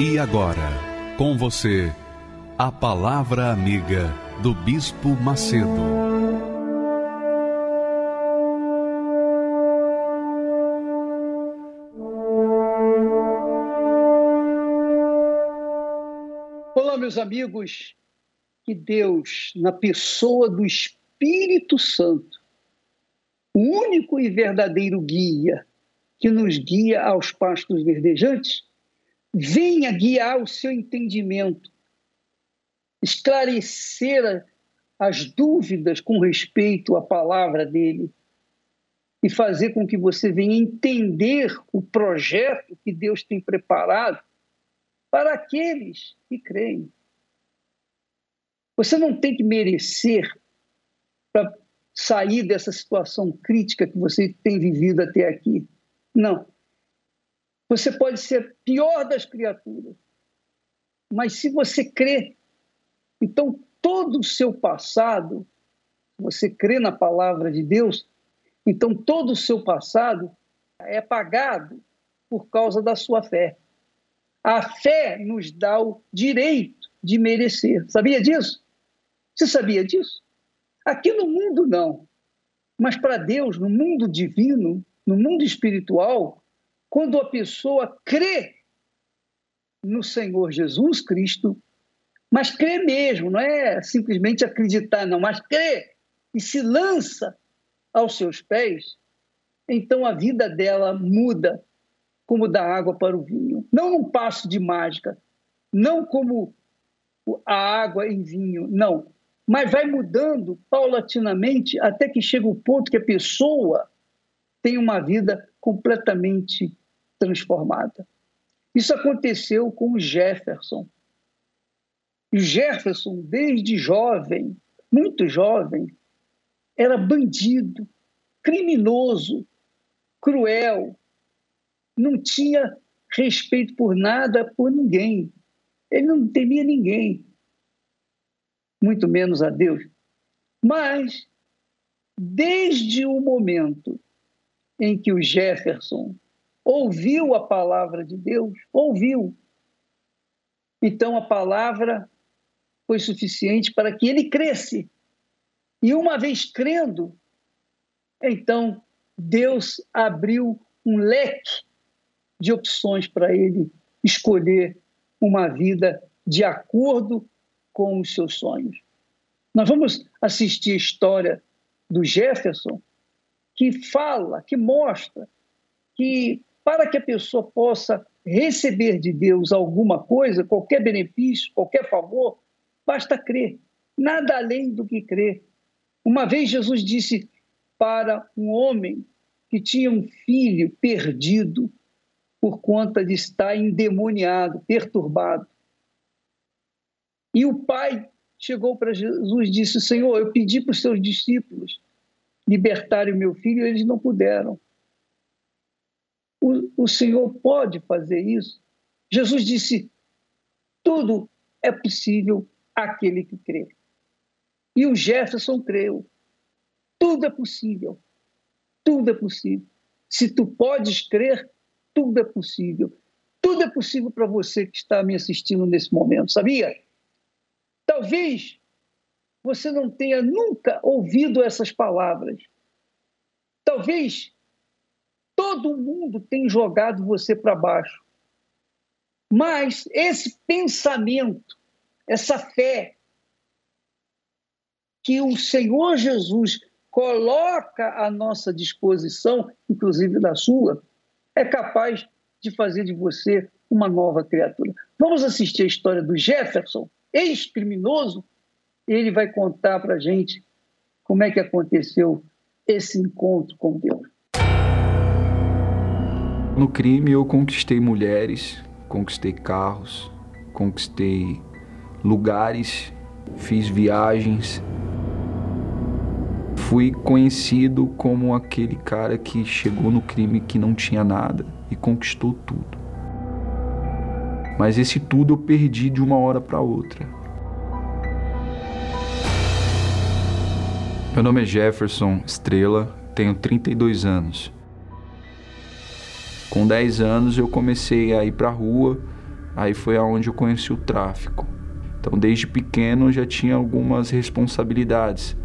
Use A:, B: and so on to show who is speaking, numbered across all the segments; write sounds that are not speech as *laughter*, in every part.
A: E agora, com você, a Palavra Amiga do Bispo Macedo.
B: Olá, meus amigos, que Deus, na pessoa do Espírito Santo, o único e verdadeiro guia que nos guia aos pastos verdejantes, venha guiar o seu entendimento, esclarecer as dúvidas com respeito à palavra dele e fazer com que você venha entender o projeto que Deus tem preparado para aqueles que creem. Você não tem que merecer para sair dessa situação crítica que você tem vivido até aqui. Não. Você pode ser a pior das criaturas, mas se você crê, então todo o seu passado, você crê na palavra de Deus, então todo o seu passado é pagado por causa da sua fé. A fé nos dá o direito de merecer. Sabia disso? Você sabia disso? Aqui no mundo não. Mas para Deus, no mundo divino, no mundo espiritual, quando a pessoa crê no Senhor Jesus Cristo, mas crê mesmo, não é simplesmente acreditar, não, mas crê e se lança aos seus pés, então a vida dela muda como da água para o vinho. Não um passo de mágica, não como a água em vinho, não. Mas vai mudando paulatinamente até que chega o ponto que a pessoa tem uma vida completamente transformada. Isso aconteceu com o Jefferson. E Jefferson, desde jovem, muito jovem, era bandido, criminoso, cruel, não tinha respeito por nada, por ninguém. Ele não temia ninguém, muito menos a Deus. Mas, desde o momento em que o Jefferson ouviu a palavra de Deus, ouviu. Então a palavra foi suficiente para que ele cresce. E uma vez crendo, então Deus abriu um leque de opções para ele escolher uma vida de acordo com os seus sonhos. Nós vamos assistir a história do Jefferson, que fala, que mostra que para que a pessoa possa receber de Deus alguma coisa, qualquer benefício, qualquer favor, basta crer. Nada além do que crer. Uma vez Jesus disse para um homem que tinha um filho perdido por conta de estar endemoniado, perturbado. E o pai chegou para Jesus e disse: Senhor, eu pedi para os seus discípulos libertarem o meu filho eles não puderam. O, o Senhor pode fazer isso? Jesus disse: tudo é possível àquele que crê. E o Jefferson creu. Tudo é possível. Tudo é possível. Se tu podes crer, tudo é possível. Tudo é possível para você que está me assistindo nesse momento, sabia? Talvez você não tenha nunca ouvido essas palavras. Talvez Todo mundo tem jogado você para baixo. Mas esse pensamento, essa fé que o Senhor Jesus coloca à nossa disposição, inclusive da sua, é capaz de fazer de você uma nova criatura. Vamos assistir a história do Jefferson, ex-criminoso. Ele vai contar para a gente como é que aconteceu esse encontro com Deus.
C: No crime eu conquistei mulheres, conquistei carros, conquistei lugares, fiz viagens. Fui conhecido como aquele cara que chegou no crime que não tinha nada e conquistou tudo. Mas esse tudo eu perdi de uma hora para outra. Meu nome é Jefferson Estrela, tenho 32 anos. Com 10 anos eu comecei a ir para a rua, aí foi aonde eu conheci o tráfico. Então desde pequeno eu já tinha algumas responsabilidades,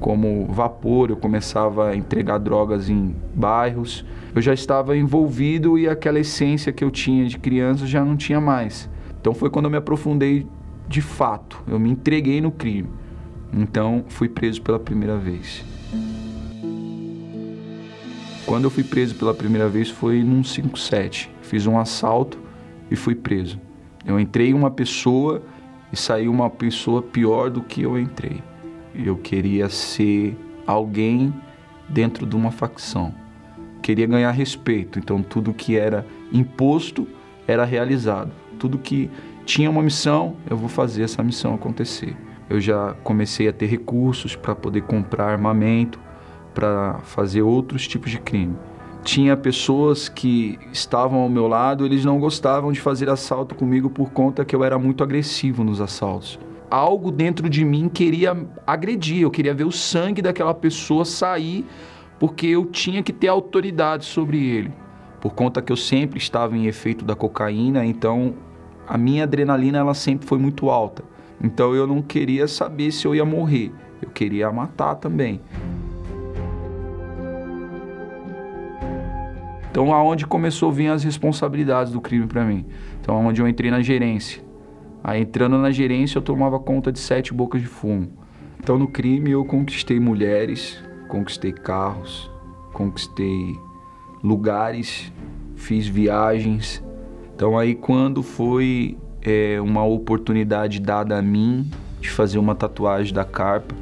C: como vapor, eu começava a entregar drogas em bairros, eu já estava envolvido e aquela essência que eu tinha de criança já não tinha mais. Então foi quando eu me aprofundei de fato, eu me entreguei no crime. Então fui preso pela primeira vez. Quando eu fui preso pela primeira vez foi num 57. Fiz um assalto e fui preso. Eu entrei uma pessoa e saiu uma pessoa pior do que eu entrei. Eu queria ser alguém dentro de uma facção queria ganhar respeito, então tudo que era imposto era realizado. Tudo que tinha uma missão, eu vou fazer essa missão acontecer. Eu já comecei a ter recursos para poder comprar armamento, para fazer outros tipos de crime. Tinha pessoas que estavam ao meu lado, eles não gostavam de fazer assalto comigo por conta que eu era muito agressivo nos assaltos. Algo dentro de mim queria agredir, eu queria ver o sangue daquela pessoa sair porque eu tinha que ter autoridade sobre ele. Por conta que eu sempre estava em efeito da cocaína, então a minha adrenalina ela sempre foi muito alta. Então eu não queria saber se eu ia morrer, eu queria matar também. Então aonde começou a vir as responsabilidades do crime para mim. Então aonde eu entrei na gerência. Aí entrando na gerência eu tomava conta de sete bocas de fumo. Então no crime eu conquistei mulheres, conquistei carros, conquistei lugares, fiz viagens. Então aí quando foi é, uma oportunidade dada a mim de fazer uma tatuagem da carpa,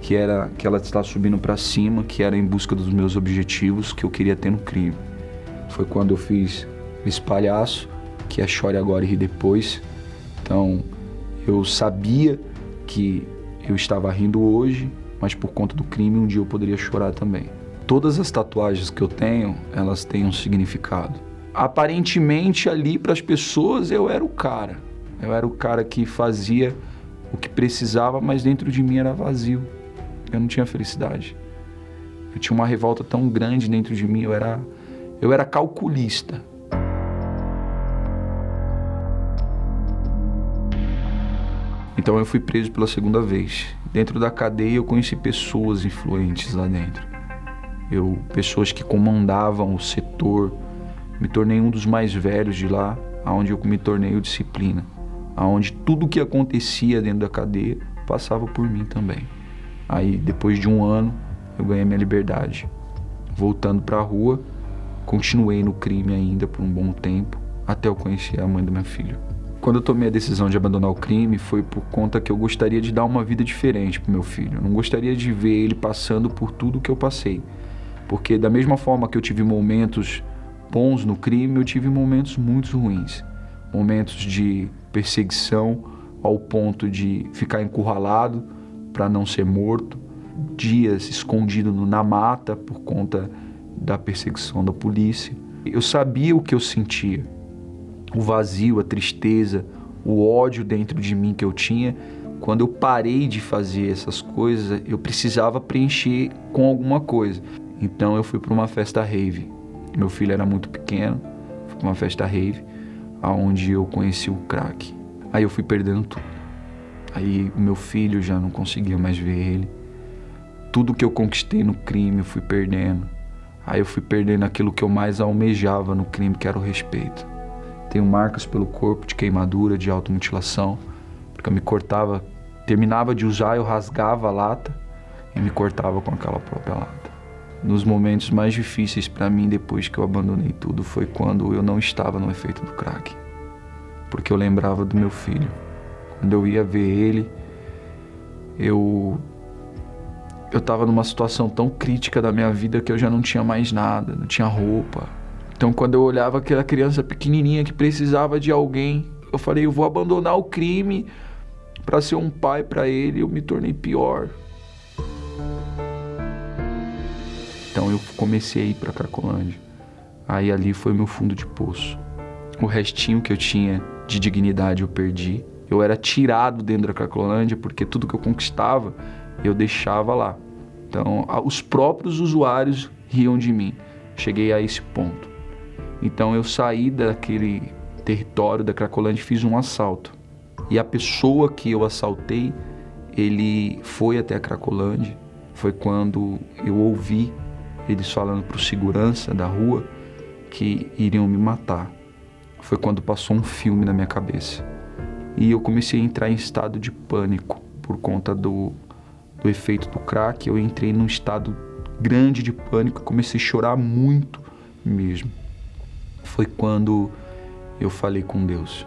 C: que era que ela está subindo para cima, que era em busca dos meus objetivos que eu queria ter no crime. Foi quando eu fiz esse palhaço, que é Chore Agora e Ri Depois. Então eu sabia que eu estava rindo hoje, mas por conta do crime um dia eu poderia chorar também. Todas as tatuagens que eu tenho, elas têm um significado. Aparentemente ali para as pessoas eu era o cara. Eu era o cara que fazia o que precisava, mas dentro de mim era vazio. Eu não tinha felicidade. Eu tinha uma revolta tão grande dentro de mim, eu era eu era calculista. Então eu fui preso pela segunda vez. Dentro da cadeia eu conheci pessoas influentes lá dentro. Eu pessoas que comandavam o setor. Me tornei um dos mais velhos de lá, aonde eu me tornei o disciplina, aonde tudo que acontecia dentro da cadeia passava por mim também. Aí depois de um ano eu ganhei minha liberdade. Voltando para a rua, continuei no crime ainda por um bom tempo, até eu conhecer a mãe do meu filho. Quando eu tomei a decisão de abandonar o crime, foi por conta que eu gostaria de dar uma vida diferente para meu filho. Eu não gostaria de ver ele passando por tudo que eu passei. Porque da mesma forma que eu tive momentos bons no crime, eu tive momentos muito ruins. Momentos de perseguição ao ponto de ficar encurralado para não ser morto, dias escondido na mata por conta da perseguição da polícia. Eu sabia o que eu sentia o vazio, a tristeza, o ódio dentro de mim que eu tinha. Quando eu parei de fazer essas coisas, eu precisava preencher com alguma coisa. Então eu fui para uma festa rave. Meu filho era muito pequeno, fui para uma festa rave, aonde eu conheci o crack. Aí eu fui perdendo tudo. Aí o meu filho já não conseguia mais ver ele. Tudo que eu conquistei no crime eu fui perdendo. Aí eu fui perdendo aquilo que eu mais almejava no crime, que era o respeito. Tenho marcas pelo corpo de queimadura, de automutilação, porque eu me cortava, terminava de usar, eu rasgava a lata e me cortava com aquela própria lata. Nos momentos mais difíceis para mim depois que eu abandonei tudo foi quando eu não estava no efeito do crack. Porque eu lembrava do meu filho. Quando eu ia ver ele, eu eu estava numa situação tão crítica da minha vida que eu já não tinha mais nada, não tinha roupa, Então, quando eu olhava aquela criança pequenininha que precisava de alguém, eu falei: eu vou abandonar o crime para ser um pai para ele. Eu me tornei pior. Eu comecei a ir para Cracolândia. Aí ali foi meu fundo de poço. O restinho que eu tinha de dignidade eu perdi. Eu era tirado dentro da Cracolândia porque tudo que eu conquistava eu deixava lá. Então, os próprios usuários riam de mim. Cheguei a esse ponto. Então, eu saí daquele território da Cracolândia e fiz um assalto. E a pessoa que eu assaltei, ele foi até a Cracolândia. Foi quando eu ouvi eles falando para o segurança da rua que iriam me matar. Foi quando passou um filme na minha cabeça. E eu comecei a entrar em estado de pânico por conta do, do efeito do crack. Eu entrei num estado grande de pânico e comecei a chorar muito mesmo. Foi quando eu falei com Deus.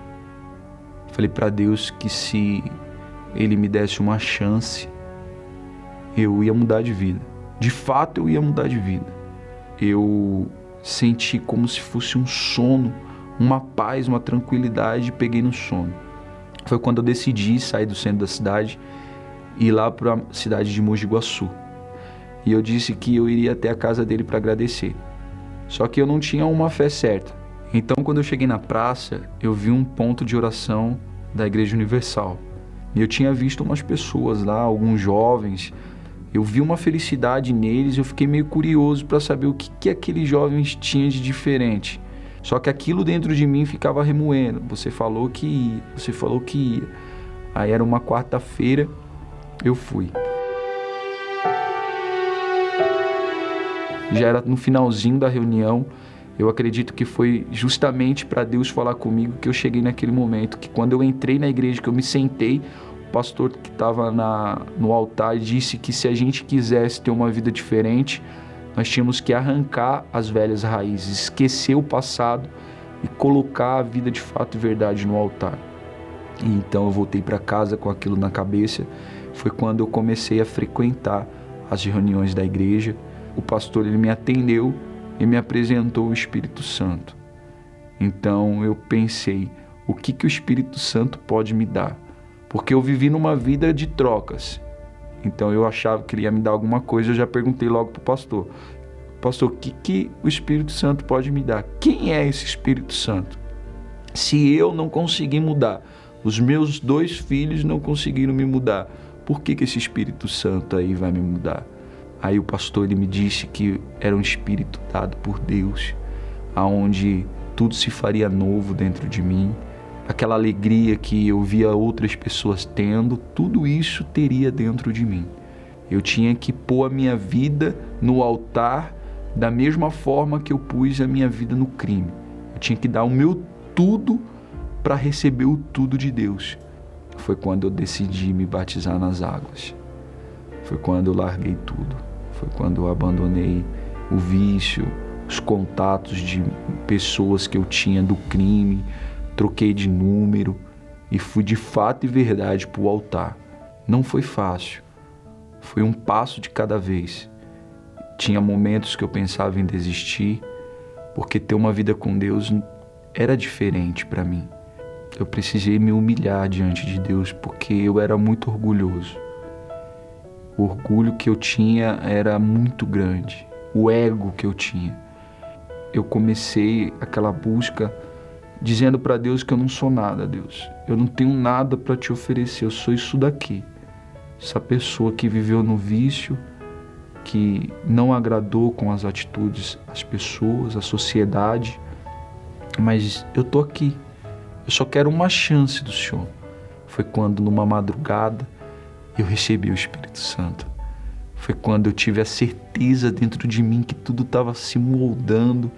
C: Falei para Deus que se Ele me desse uma chance, eu ia mudar de vida. De fato, eu ia mudar de vida. Eu senti como se fosse um sono, uma paz, uma tranquilidade, e peguei no sono. Foi quando eu decidi sair do centro da cidade e ir lá para a cidade de Mogi Guaçu. E eu disse que eu iria até a casa dele para agradecer. Só que eu não tinha uma fé certa. Então, quando eu cheguei na praça, eu vi um ponto de oração da Igreja Universal. E eu tinha visto umas pessoas lá, alguns jovens, eu vi uma felicidade neles eu fiquei meio curioso para saber o que, que aqueles jovens tinham de diferente. Só que aquilo dentro de mim ficava remoendo. Você falou que ia, você falou que ia. Aí era uma quarta-feira, eu fui. Já era no finalzinho da reunião. Eu acredito que foi justamente para Deus falar comigo que eu cheguei naquele momento. Que quando eu entrei na igreja, que eu me sentei, pastor que estava no altar disse que se a gente quisesse ter uma vida diferente, nós tínhamos que arrancar as velhas raízes, esquecer o passado e colocar a vida de fato e verdade no altar. E então eu voltei para casa com aquilo na cabeça. Foi quando eu comecei a frequentar as reuniões da igreja. O pastor ele me atendeu e me apresentou o Espírito Santo. Então eu pensei, o que que o Espírito Santo pode me dar? Porque eu vivi numa vida de trocas. Então eu achava que ele ia me dar alguma coisa, eu já perguntei logo para o pastor: Pastor, o que, que o Espírito Santo pode me dar? Quem é esse Espírito Santo? Se eu não conseguir mudar, os meus dois filhos não conseguiram me mudar, por que, que esse Espírito Santo aí vai me mudar? Aí o pastor ele me disse que era um espírito dado por Deus, aonde tudo se faria novo dentro de mim, aquela alegria que eu via outras pessoas tendo, tudo isso teria dentro de mim. Eu tinha que pôr a minha vida no altar da mesma forma que eu pus a minha vida no crime. Eu tinha que dar o meu tudo para receber o tudo de Deus. Foi quando eu decidi me batizar nas águas. Foi quando eu larguei tudo. Foi quando eu abandonei o vício, os contatos de pessoas que eu tinha do crime, troquei de número e fui de fato e verdade para o altar. Não foi fácil, foi um passo de cada vez. Tinha momentos que eu pensava em desistir, porque ter uma vida com Deus era diferente para mim. Eu precisei me humilhar diante de Deus porque eu era muito orgulhoso. O orgulho que eu tinha era muito grande, o ego que eu tinha. Eu comecei aquela busca dizendo para Deus que eu não sou nada, Deus. Eu não tenho nada para te oferecer, eu sou isso daqui. Essa pessoa que viveu no vício, que não agradou com as atitudes as pessoas, a sociedade, mas eu tô aqui. Eu só quero uma chance do Senhor. Foi quando numa madrugada eu recebi o Espírito Santo. Foi quando eu tive a certeza dentro de mim que tudo estava se moldando,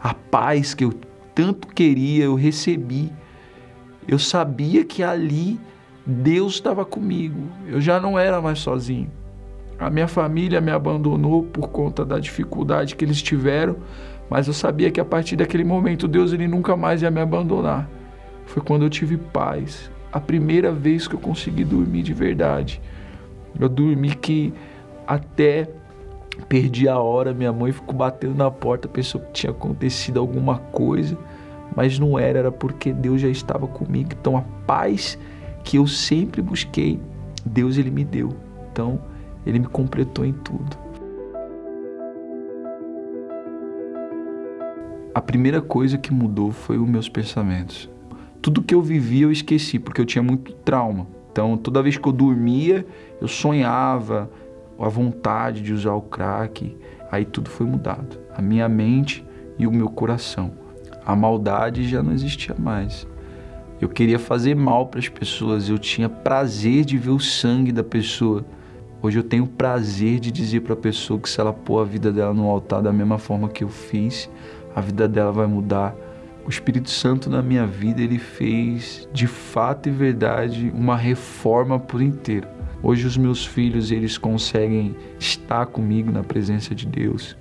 C: a paz que eu tanto queria, eu recebi. Eu sabia que ali Deus estava comigo. Eu já não era mais sozinho. A minha família me abandonou por conta da dificuldade que eles tiveram, mas eu sabia que a partir daquele momento Deus ele nunca mais ia me abandonar. Foi quando eu tive paz, a primeira vez que eu consegui dormir de verdade. Eu dormi que até Perdi a hora, minha mãe ficou batendo na porta, pensou que tinha acontecido alguma coisa, mas não era, era porque Deus já estava comigo. Então a paz que eu sempre busquei, Deus ele me deu. Então ele me completou em tudo. A primeira coisa que mudou foi os meus pensamentos. Tudo que eu vivia eu esqueci, porque eu tinha muito trauma. Então, toda vez que eu dormia, eu sonhava a vontade de usar o crack. Aí tudo foi mudado. A minha mente e o meu coração. A maldade já não existia mais. Eu queria fazer mal para as pessoas, eu tinha prazer de ver o sangue da pessoa. Hoje eu tenho prazer de dizer para a pessoa que se ela pôr a vida dela no altar da mesma forma que eu fiz, a vida dela vai mudar. O Espírito Santo na minha vida, ele fez de fato e verdade uma reforma por inteiro. Hoje os meus filhos, eles conseguem estar comigo na presença de Deus.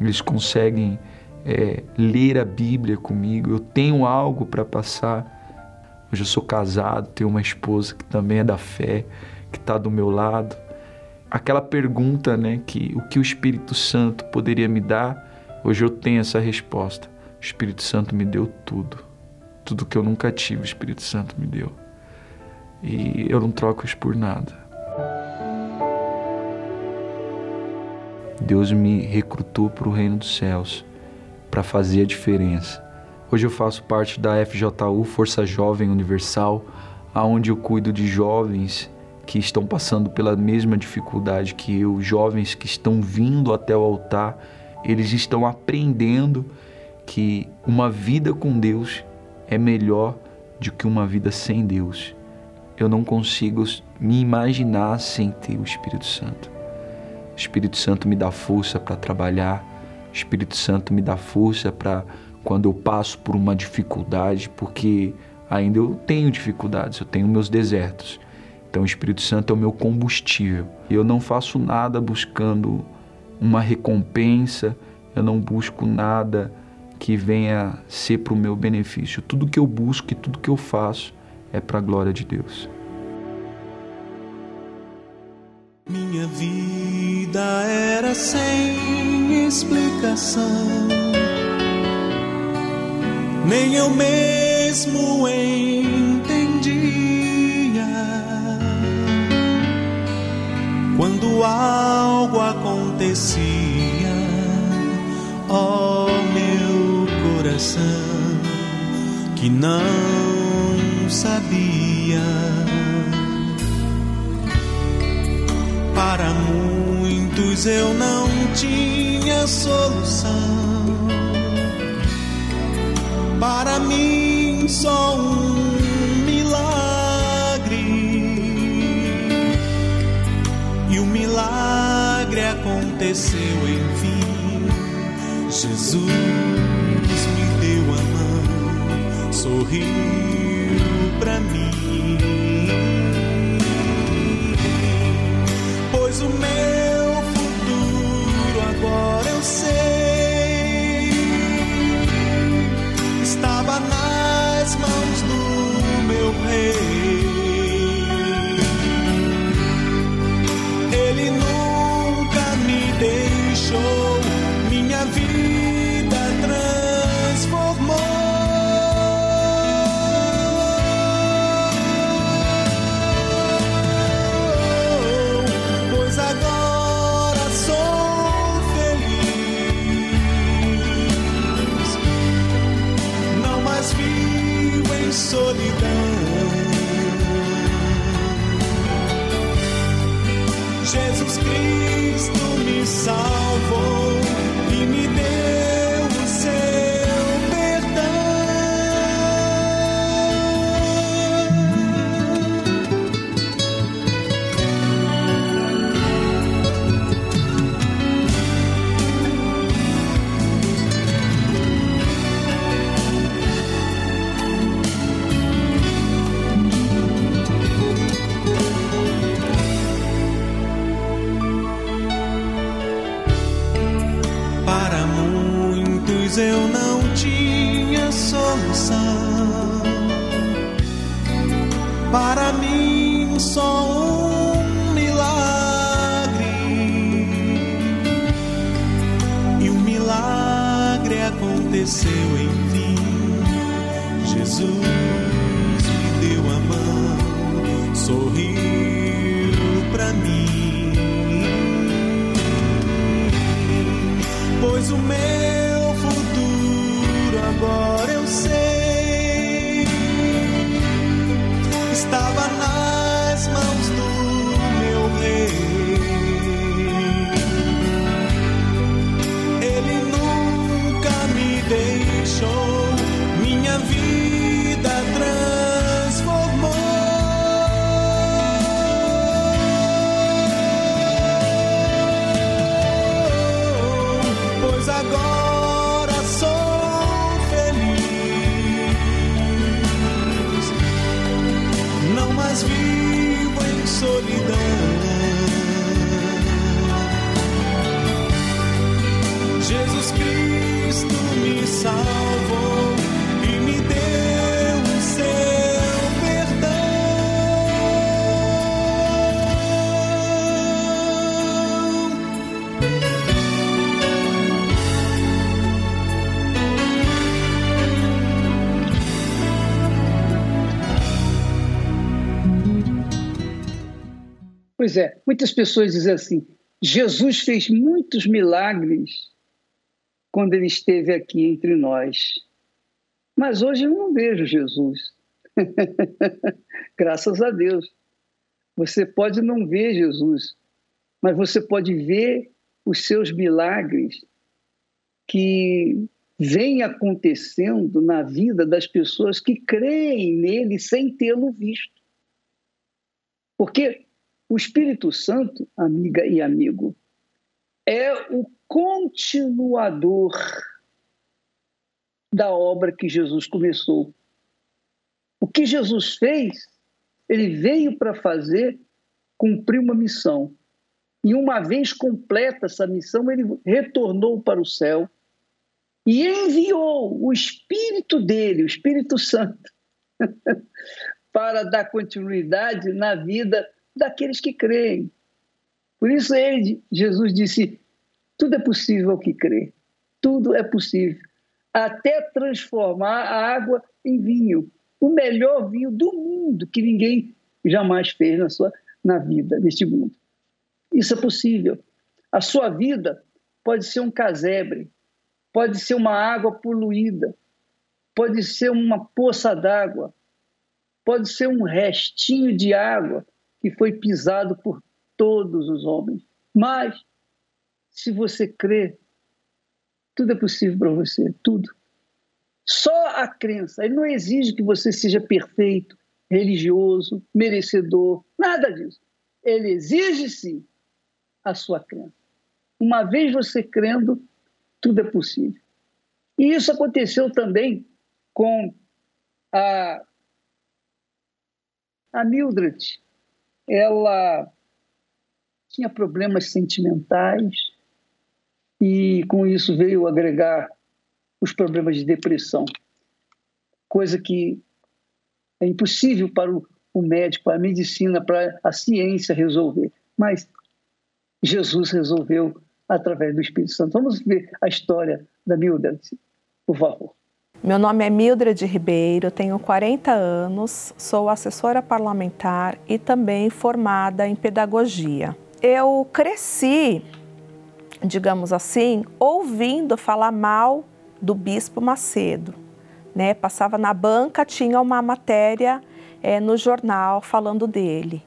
C: Eles conseguem é, ler a Bíblia comigo. Eu tenho algo para passar. Hoje eu sou casado, tenho uma esposa que também é da fé, que está do meu lado aquela pergunta, né, que o que o Espírito Santo poderia me dar, hoje eu tenho essa resposta. O Espírito Santo me deu tudo. Tudo que eu nunca tive, o Espírito Santo me deu. E eu não troco isso por nada. Deus me recrutou para o reino dos céus para fazer a diferença. Hoje eu faço parte da FJU, Força Jovem Universal, aonde eu cuido de jovens que estão passando pela mesma dificuldade que eu, jovens que estão vindo até o altar, eles estão aprendendo que uma vida com Deus é melhor do que uma vida sem Deus. Eu não consigo me imaginar sem ter o Espírito Santo. O Espírito Santo me dá força para trabalhar, o Espírito Santo me dá força para quando eu passo por uma dificuldade, porque ainda eu tenho dificuldades, eu tenho meus desertos. Então, o Espírito Santo é o meu combustível. Eu não faço nada buscando uma recompensa, eu não busco nada que venha ser para o meu benefício. Tudo que eu busco e tudo que eu faço é para a glória de Deus.
D: Minha vida era sem explicação, nem eu mesmo entendi quando algo acontecia, oh, coração, que não sabia. Para muitos eu não tinha solução. Para mim só um milagre aconteceu enfim. Jesus sorriu pra mim. Pois o meu futuro agora eu sei.
B: É, muitas pessoas dizem assim: Jesus fez muitos milagres quando ele esteve aqui entre nós. Mas hoje eu não vejo Jesus. *laughs* Graças a Deus. Você pode não ver Jesus, mas você pode ver os seus milagres que vêm acontecendo na vida das pessoas que creem nele sem tê-lo visto. Porque o Espírito Santo, amiga e amigo, é o continuador da obra que Jesus começou. O que Jesus fez, ele veio para fazer, cumprir uma missão. E uma vez completa essa missão, ele retornou para o céu e enviou o Espírito dele, o Espírito Santo, *laughs* para dar continuidade na vida daqueles que creem. Por isso ele, Jesus disse: tudo é possível ao que crê. Tudo é possível. Até transformar a água em vinho. O melhor vinho do mundo que ninguém jamais fez na sua na vida, neste mundo. Isso é possível. A sua vida pode ser um casebre, pode ser uma água poluída, pode ser uma poça d'água, pode ser um restinho de água que foi pisado por todos os homens. Mas, se você crê, tudo é possível para você, tudo. Só a crença. Ele não exige que você seja perfeito, religioso, merecedor, nada disso. Ele exige sim a sua crença. Uma vez você crendo, tudo é possível. E isso aconteceu também com a, a Mildred. Ela tinha problemas sentimentais e com isso veio agregar os problemas de depressão, coisa que é impossível para o, médico, para a medicina, para a ciência resolver. Mas Jesus resolveu através do Espírito Santo. Vamos ver a história da Mildred, por favor.
E: Meu nome é Mildred Ribeiro, tenho 40 anos, sou assessora parlamentar e também formada em pedagogia. Eu cresci, digamos assim, ouvindo falar mal do Bispo Macedo. Né? Passava na banca, tinha uma matéria é, no jornal falando dele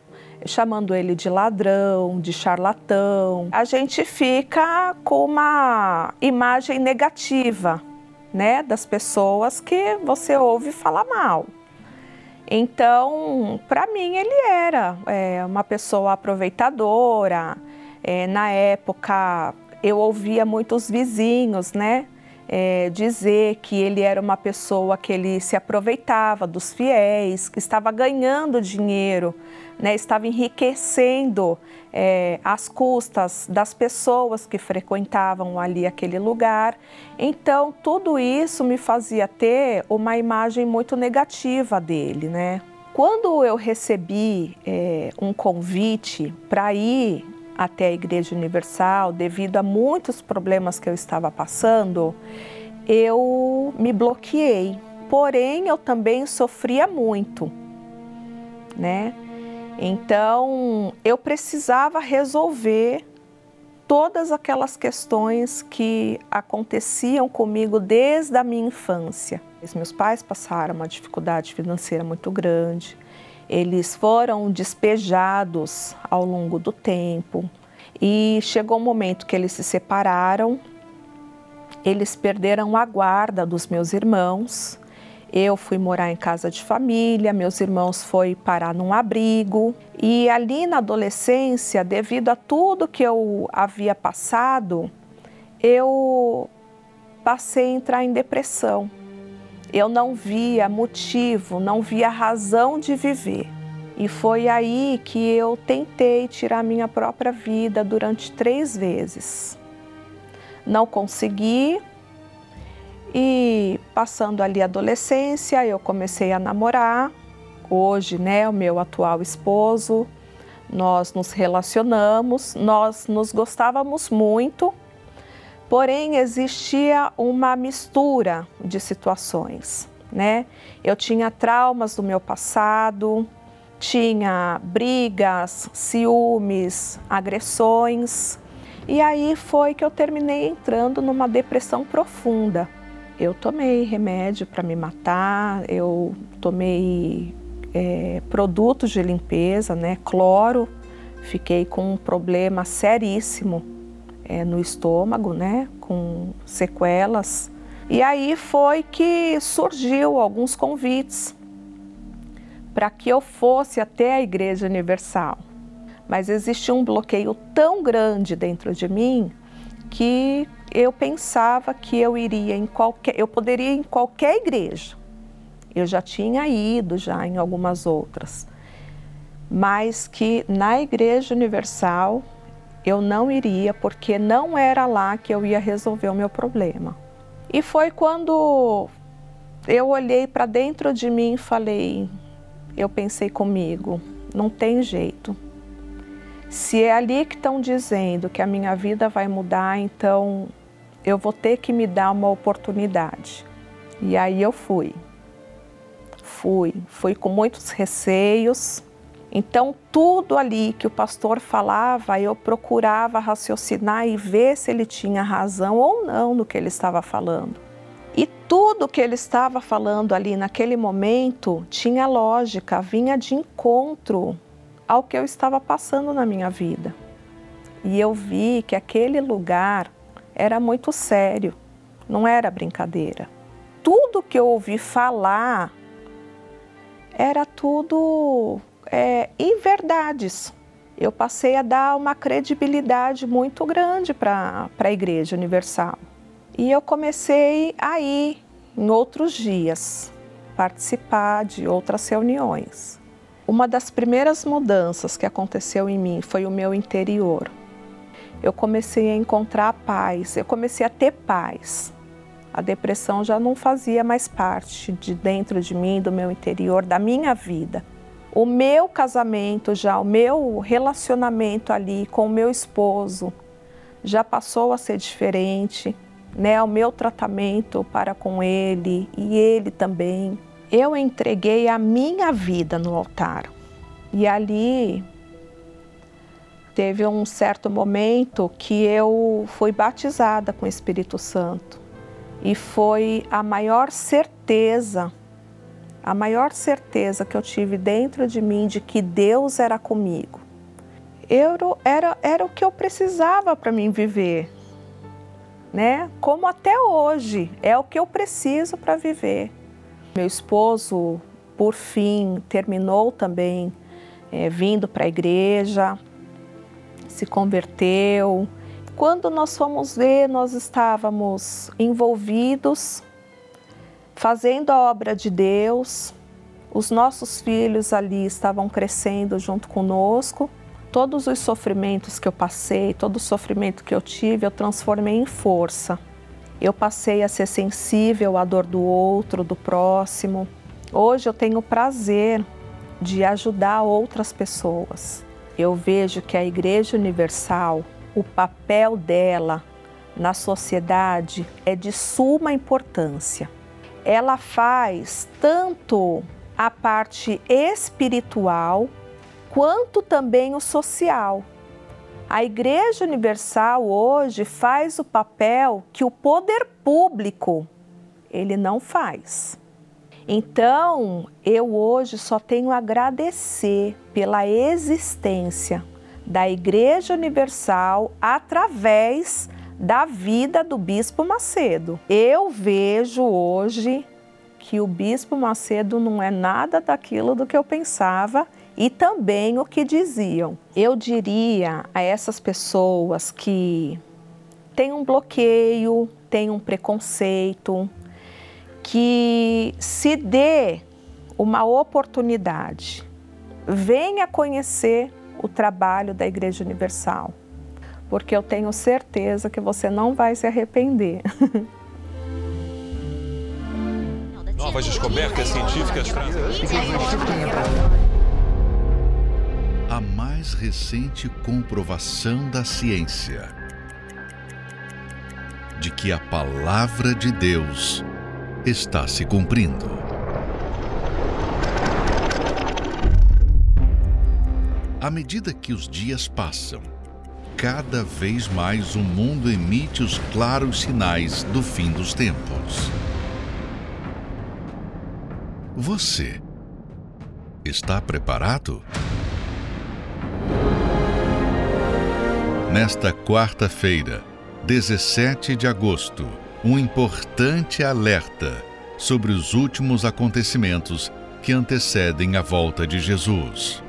E: chamando ele de ladrão, de charlatão. A gente fica com uma imagem negativa, né, das pessoas que você ouve falar mal. Então, para mim, ele era é, uma pessoa aproveitadora. É, na época, eu ouvia muitos vizinhos, né? É, dizer que ele era uma pessoa que ele se aproveitava dos fiéis, que estava ganhando dinheiro, né, estava enriquecendo é, as custas das pessoas que frequentavam ali aquele lugar. Então, tudo isso me fazia ter uma imagem muito negativa dele, né? Quando eu recebi é, um convite para ir até a Igreja Universal, devido a muitos problemas que eu estava passando, eu me bloqueei. Porém, eu também sofria muito, né? Então, eu precisava resolver todas aquelas questões que aconteciam comigo desde a minha infância. Os meus pais passaram uma dificuldade financeira muito grande. Eles foram despejados ao longo do tempo e chegou um momento que eles se separaram. Eles perderam a guarda dos meus irmãos. Eu fui morar em casa de família, meus irmãos foram parar num abrigo. E ali na adolescência, devido a tudo que eu havia passado, eu passei a entrar em depressão. Eu não via motivo, não via razão de viver. E foi aí que eu tentei tirar minha própria vida durante três vezes. Não consegui, e passando ali a adolescência, eu comecei a namorar. Hoje, né, o meu atual esposo, nós nos relacionamos, nós nos gostávamos muito, porém existia uma mistura de situações, né? Eu tinha traumas do meu passado, tinha brigas, ciúmes, agressões, e aí foi que eu terminei entrando numa depressão profunda. Eu tomei remédio para me matar, eu tomei é, produtos de limpeza, né, cloro, fiquei com um problema seríssimo é, no estômago, né, com sequelas. E aí foi que surgiu alguns convites para que eu fosse até a Igreja Universal. Mas existia um bloqueio tão grande dentro de mim que eu pensava que eu iria em qualquer, eu poderia ir em qualquer igreja. Eu já tinha ido já em algumas outras, mas que na Igreja Universal eu não iria porque não era lá que eu ia resolver o meu problema. E foi quando eu olhei para dentro de mim e falei, eu pensei comigo, não tem jeito. Se é ali que estão dizendo que a minha vida vai mudar, então eu vou ter que me dar uma oportunidade. E aí eu fui. Fui, fui com muitos receios. Então, tudo ali que o pastor falava, eu procurava raciocinar e ver se ele tinha razão ou não no que ele estava falando. E tudo que ele estava falando ali naquele momento tinha lógica, vinha de encontro ao que eu estava passando na minha vida. E eu vi que aquele lugar era muito sério, não era brincadeira. Tudo que eu ouvi falar era tudo é, inverdades. Eu passei a dar uma credibilidade muito grande para a Igreja Universal. E eu comecei a ir em outros dias, participar de outras reuniões. Uma das primeiras mudanças que aconteceu em mim foi o meu interior eu comecei a encontrar paz, eu comecei a ter paz. A depressão já não fazia mais parte de dentro de mim, do meu interior, da minha vida. O meu casamento já, o meu relacionamento ali com o meu esposo já passou a ser diferente, né? O meu tratamento para com ele e ele também. Eu entreguei a minha vida no altar. E ali teve um certo momento que eu fui batizada com o Espírito Santo e foi a maior certeza, a maior certeza que eu tive dentro de mim de que Deus era comigo. Eu, era, era o que eu precisava para mim viver, né? Como até hoje é o que eu preciso para viver. Meu esposo, por fim, terminou também é, vindo para a igreja se converteu. Quando nós fomos ver, nós estávamos envolvidos, fazendo a obra de Deus, os nossos filhos ali estavam crescendo junto conosco. Todos os sofrimentos que eu passei, todo o sofrimento que eu tive, eu transformei em força. Eu passei a ser sensível à dor do outro, do próximo. Hoje eu tenho prazer de ajudar outras pessoas eu vejo que a Igreja Universal, o papel dela na sociedade é de suma importância. Ela faz tanto a parte espiritual quanto também o social. A Igreja Universal hoje faz o papel que o poder público ele não faz. Então, eu hoje só tenho a agradecer pela existência da Igreja Universal através da vida do Bispo Macedo. Eu vejo hoje que o Bispo Macedo não é nada daquilo do que eu pensava e também o que diziam. Eu diria a essas pessoas que têm um bloqueio, têm um preconceito, que se dê uma oportunidade, venha conhecer o trabalho da Igreja Universal, porque eu tenho certeza que você não vai se arrepender. *laughs*
F: Novas descobertas científicas trazem.
A: A mais recente comprovação da ciência de que a palavra de Deus está se cumprindo. À medida que os dias passam, cada vez mais o mundo emite os claros sinais do fim dos tempos. Você está preparado? Nesta quarta-feira, 17 de agosto, um importante alerta sobre os últimos acontecimentos que antecedem a volta de Jesus.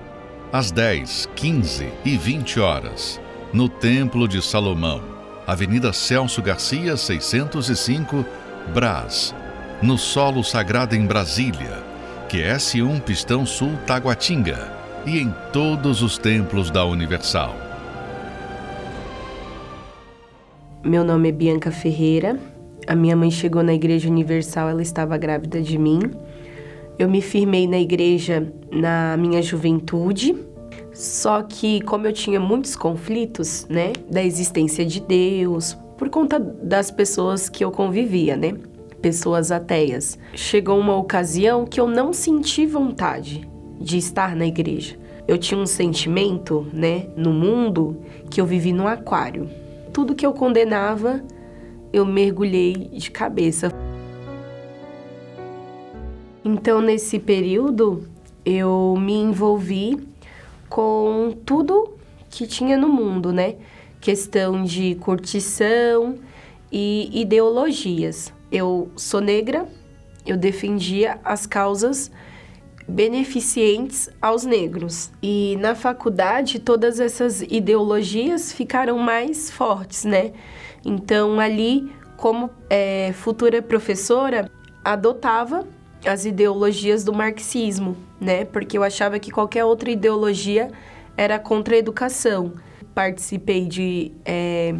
A: Às 10, 15 e 20 horas, no Templo de Salomão, Avenida Celso Garcia, 605, Brás, no Solo Sagrado em Brasília, QS1 Pistão Sul Taguatinga e em todos os templos da Universal.
G: Meu nome é Bianca Ferreira. A minha mãe chegou na Igreja Universal, ela estava grávida de mim. Eu me firmei na igreja na minha juventude, só que como eu tinha muitos conflitos, né, da existência de Deus, por conta das pessoas que eu convivia, né? pessoas ateias. Chegou uma ocasião que eu não senti vontade de estar na igreja. Eu tinha um sentimento, né, no mundo que eu vivi no aquário. Tudo que eu condenava, eu mergulhei de cabeça. Então, nesse período, eu me envolvi com tudo que tinha no mundo, né? Questão de curtição e ideologias eu sou negra, eu defendia as causas beneficentes aos negros. E na faculdade, todas essas ideologias ficaram mais fortes, né? Então, ali, como é, futura professora, adotava as ideologias do marxismo, né? Porque eu achava que qualquer outra ideologia era contra a educação. Participei de é,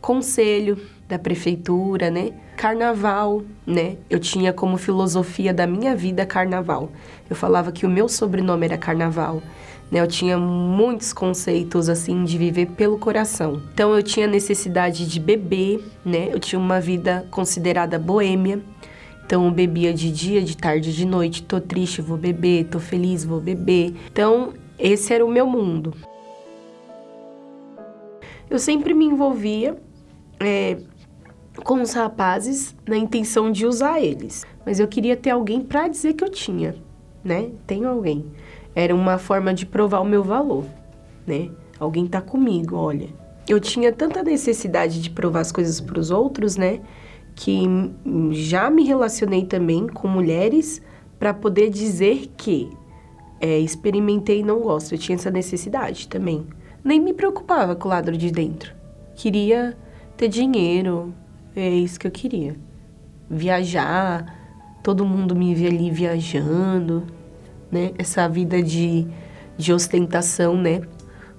G: conselho da prefeitura, né? Carnaval, né? Eu tinha como filosofia da minha vida carnaval. Eu falava que o meu sobrenome era carnaval. Né? Eu tinha muitos conceitos assim de viver pelo coração. Então eu tinha necessidade de beber, né? Eu tinha uma vida considerada boêmia. Então eu bebia de dia, de tarde, de noite. Tô triste, vou beber. Tô feliz, vou beber. Então esse era o meu mundo. Eu sempre me envolvia é, com os rapazes na intenção de usar eles. Mas eu queria ter alguém para dizer que eu tinha, né? Tenho alguém. Era uma forma de provar o meu valor, né? Alguém tá comigo, olha. Eu tinha tanta necessidade de provar as coisas para os outros, né? Que já me relacionei também com mulheres para poder dizer que é, experimentei e não gosto. Eu tinha essa necessidade também. Nem me preocupava com o lado de dentro. Queria ter dinheiro, é isso que eu queria. Viajar, todo mundo me via ali viajando, né? Essa vida de, de ostentação, né?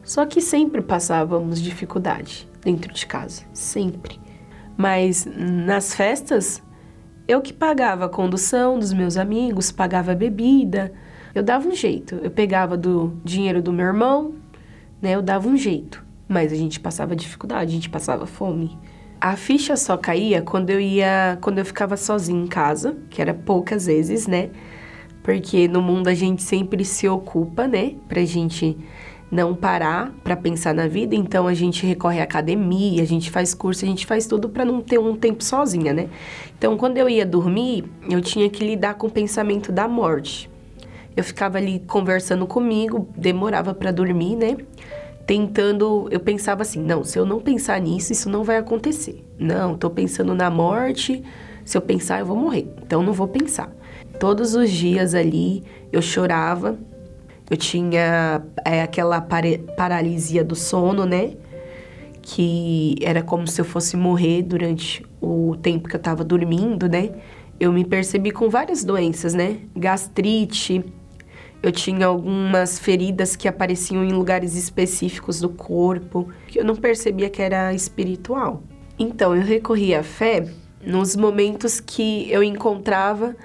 G: Só que sempre passávamos dificuldade dentro de casa, sempre. Mas nas festas, eu que pagava a condução dos meus amigos, pagava a bebida. Eu dava um jeito. Eu pegava do dinheiro do meu irmão, né? Eu dava um jeito. Mas a gente passava dificuldade, a gente passava fome A ficha só caía quando eu ia, quando eu ficava sozinha em casa, que era poucas vezes, né? Porque no mundo a gente sempre se ocupa, né? Pra gente não parar para pensar na vida, então a gente recorre à academia, a gente faz curso, a gente faz tudo para não ter um tempo sozinha, né? Então, quando eu ia dormir, eu tinha que lidar com o pensamento da morte. Eu ficava ali conversando comigo, demorava para dormir, né? Tentando, eu pensava assim, não, se eu não pensar nisso, isso não vai acontecer. Não, tô pensando na morte, se eu pensar eu vou morrer. Então não vou pensar. Todos os dias ali eu chorava, eu tinha é, aquela paralisia do sono, né? Que era como se eu fosse morrer durante o tempo que eu tava dormindo, né? Eu me percebi com várias doenças, né? Gastrite, eu tinha algumas feridas que apareciam em lugares específicos do corpo, que eu não percebia que era espiritual. Então, eu recorri à fé nos momentos que eu encontrava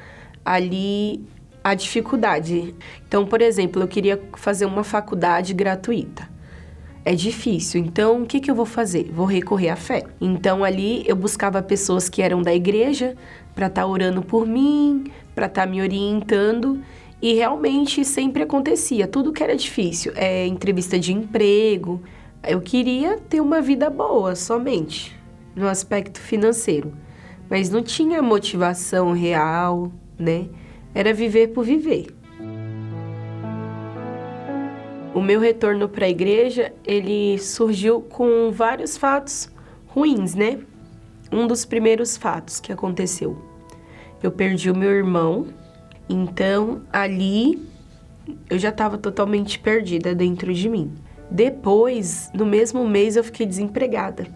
G: ali a dificuldade. Então, por exemplo, eu queria fazer uma faculdade gratuita. É difícil, então o que, que eu vou fazer? Vou recorrer à fé. Então ali eu buscava pessoas que eram da igreja para estar tá orando por mim, para estar tá me orientando e realmente sempre acontecia. Tudo que era difícil, é entrevista de emprego. Eu queria ter uma vida boa somente no aspecto financeiro, mas não tinha motivação real, né? era viver por viver. O meu retorno para a igreja, ele surgiu com vários fatos ruins, né? Um dos primeiros fatos que aconteceu. Eu perdi o meu irmão, então ali eu já estava totalmente perdida dentro de mim. Depois, no mesmo mês, eu fiquei desempregada.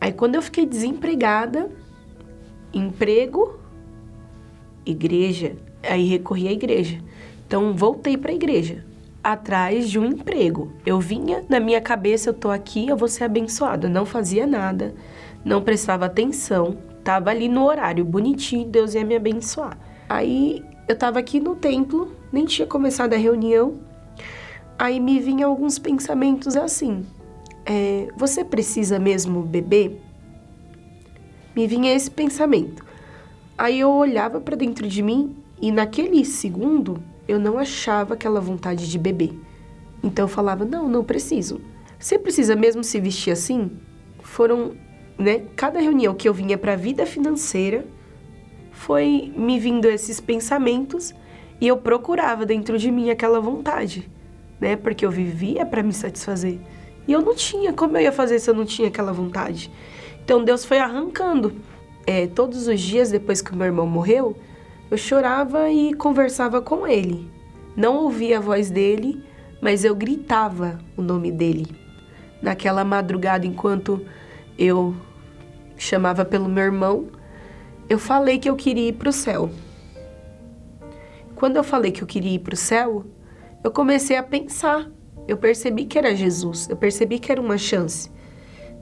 G: Aí, quando eu fiquei desempregada, emprego igreja, aí recorri à igreja. Então voltei para a igreja, atrás de um emprego. Eu vinha na minha cabeça, eu tô aqui, eu vou ser abençoada. Não fazia nada, não prestava atenção, tava ali no horário bonitinho, Deus ia me abençoar. Aí eu tava aqui no templo, nem tinha começado a reunião. Aí me vinham alguns pensamentos assim: é, você precisa mesmo beber? Me vinha esse pensamento. Aí eu olhava para dentro de mim e naquele segundo eu não achava aquela vontade de beber. Então eu falava: "Não, não preciso. Você precisa mesmo se vestir assim?" Foram, né, cada reunião que eu vinha para a vida financeira foi me vindo esses pensamentos e eu procurava dentro de mim aquela vontade, né? Porque eu vivia para me satisfazer. E eu não tinha, como eu ia fazer se eu não tinha aquela vontade? Então Deus foi arrancando é, todos os dias depois que o meu irmão morreu, eu chorava e conversava com ele. Não ouvia a voz dele, mas eu gritava o nome dele. Naquela madrugada, enquanto eu chamava pelo meu irmão, eu falei que eu queria ir para o céu. Quando eu falei que eu queria ir para o céu, eu comecei a pensar. Eu percebi que era Jesus, eu percebi que era uma chance.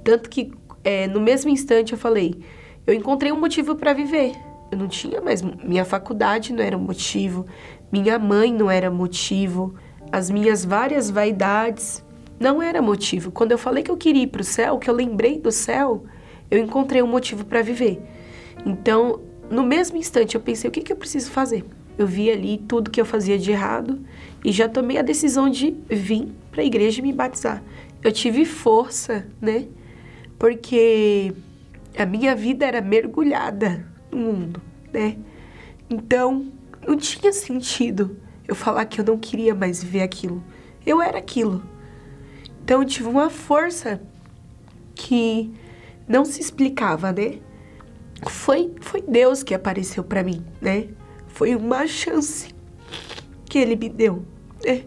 G: Tanto que é, no mesmo instante eu falei: eu encontrei um motivo para viver. Eu não tinha mais. Minha faculdade não era motivo, minha mãe não era motivo, as minhas várias vaidades não era motivo. Quando eu falei que eu queria ir para o céu, que eu lembrei do céu, eu encontrei um motivo para viver. Então, no mesmo instante, eu pensei: o que, que eu preciso fazer? Eu vi ali tudo que eu fazia de errado e já tomei a decisão de vir para a igreja e me batizar. Eu tive força, né? Porque a minha vida era mergulhada no mundo, né? Então, não tinha sentido eu falar que eu não queria mais viver aquilo. Eu era aquilo. Então, eu tive uma força que não se explicava, né? Foi, foi Deus que apareceu para mim, né? Foi uma chance que ele me deu, né?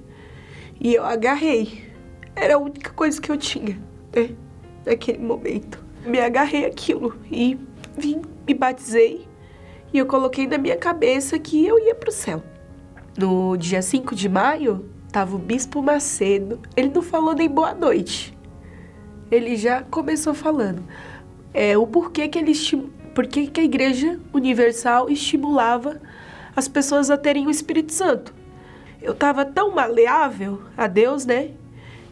G: E eu agarrei. Era a única coisa que eu tinha, né? Naquele momento me agarrei aquilo e vim, me batizei e eu coloquei na minha cabeça que eu ia para o céu. No dia 5 de maio, tava o Bispo Macedo. Ele não falou nem boa noite. Ele já começou falando é, o porquê que ele porquê que a Igreja Universal estimulava as pessoas a terem o Espírito Santo. Eu tava tão maleável a Deus, né?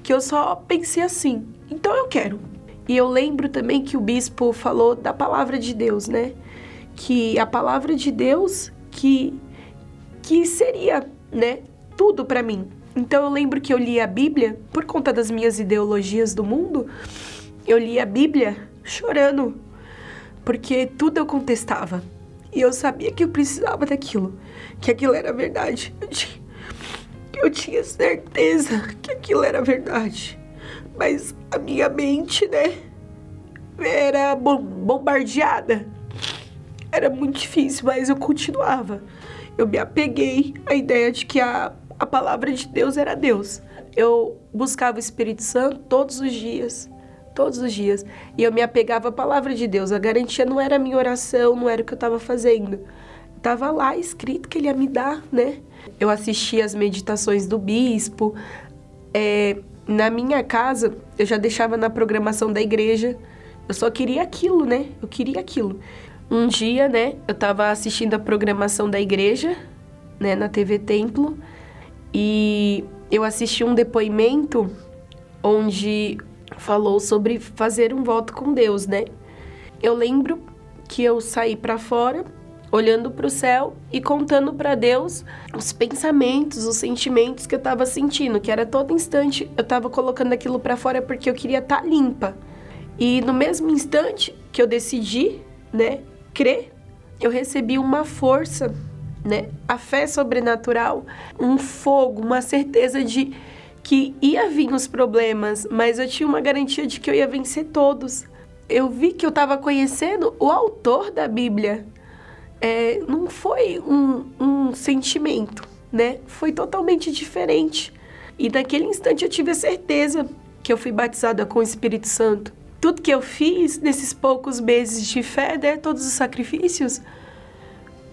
G: Que eu só pensei assim: então eu quero. E eu lembro também que o bispo falou da palavra de Deus, né? Que a palavra de Deus que que seria, né, tudo para mim. Então eu lembro que eu li a Bíblia por conta das minhas ideologias do mundo. Eu li a Bíblia chorando, porque tudo eu contestava. E eu sabia que eu precisava daquilo, que aquilo era verdade. Eu tinha certeza que aquilo era verdade. Mas a minha mente, né, era bombardeada. Era muito difícil, mas eu continuava. Eu me apeguei à ideia de que a, a palavra de Deus era Deus. Eu buscava o Espírito Santo todos os dias todos os dias. E eu me apegava à palavra de Deus. A garantia não era a minha oração, não era o que eu estava fazendo. Tava lá escrito que ele ia me dar, né? Eu assistia as meditações do bispo. É, na minha casa, eu já deixava na programação da igreja. Eu só queria aquilo, né? Eu queria aquilo. Um dia, né, eu estava assistindo a programação da igreja, né, na TV Templo, e eu assisti um depoimento onde falou sobre fazer um voto com Deus, né? Eu lembro que eu saí para fora, olhando para o céu e contando para Deus os pensamentos, os sentimentos que eu estava sentindo, que era todo instante eu estava colocando aquilo para fora porque eu queria estar tá limpa. E no mesmo instante que eu decidi, né, crer, eu recebi uma força, né, a fé sobrenatural, um fogo, uma certeza de que ia vir os problemas, mas eu tinha uma garantia de que eu ia vencer todos. Eu vi que eu estava conhecendo o autor da Bíblia. É, não foi um, um sentimento, né? Foi totalmente diferente. E naquele instante eu tive a certeza que eu fui batizada com o Espírito Santo. Tudo que eu fiz nesses poucos meses de fé, né, todos os sacrifícios,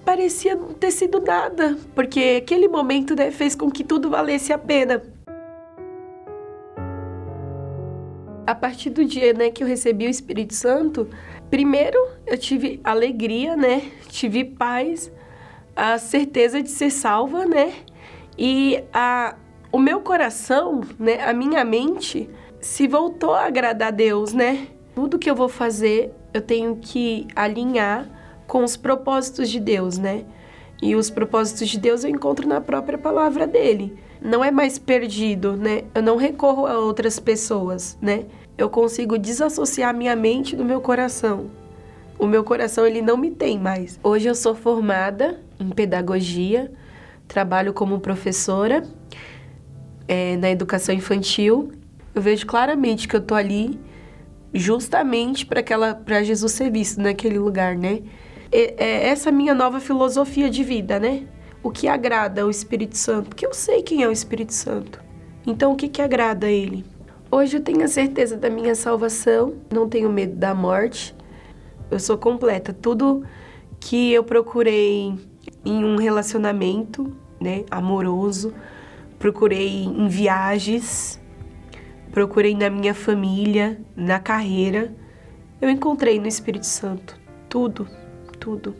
G: parecia não ter sido nada, porque aquele momento né, fez com que tudo valesse a pena. a partir do dia né, que eu recebi o Espírito Santo, primeiro eu tive alegria, né? Tive paz, a certeza de ser salva, né? E a, o meu coração, né, a minha mente se voltou a agradar a Deus, né? Tudo que eu vou fazer, eu tenho que alinhar com os propósitos de Deus, né? E os propósitos de Deus eu encontro na própria palavra dele não é mais perdido, né? Eu não recorro a outras pessoas, né? Eu consigo desassociar minha mente do meu coração. O meu coração ele não me tem mais. Hoje eu sou formada em pedagogia, trabalho como professora é, na educação infantil. Eu vejo claramente que eu tô ali justamente para aquela para Jesus ser visto naquele lugar, né? E, é essa minha nova filosofia de vida, né? o que agrada ao Espírito Santo, porque eu sei quem é o Espírito Santo. Então, o que, que agrada a ele? Hoje eu tenho a certeza da minha salvação, não tenho medo da morte, eu sou completa. Tudo que eu procurei em um relacionamento né, amoroso, procurei em viagens, procurei na minha família, na carreira, eu encontrei no Espírito Santo. Tudo, tudo.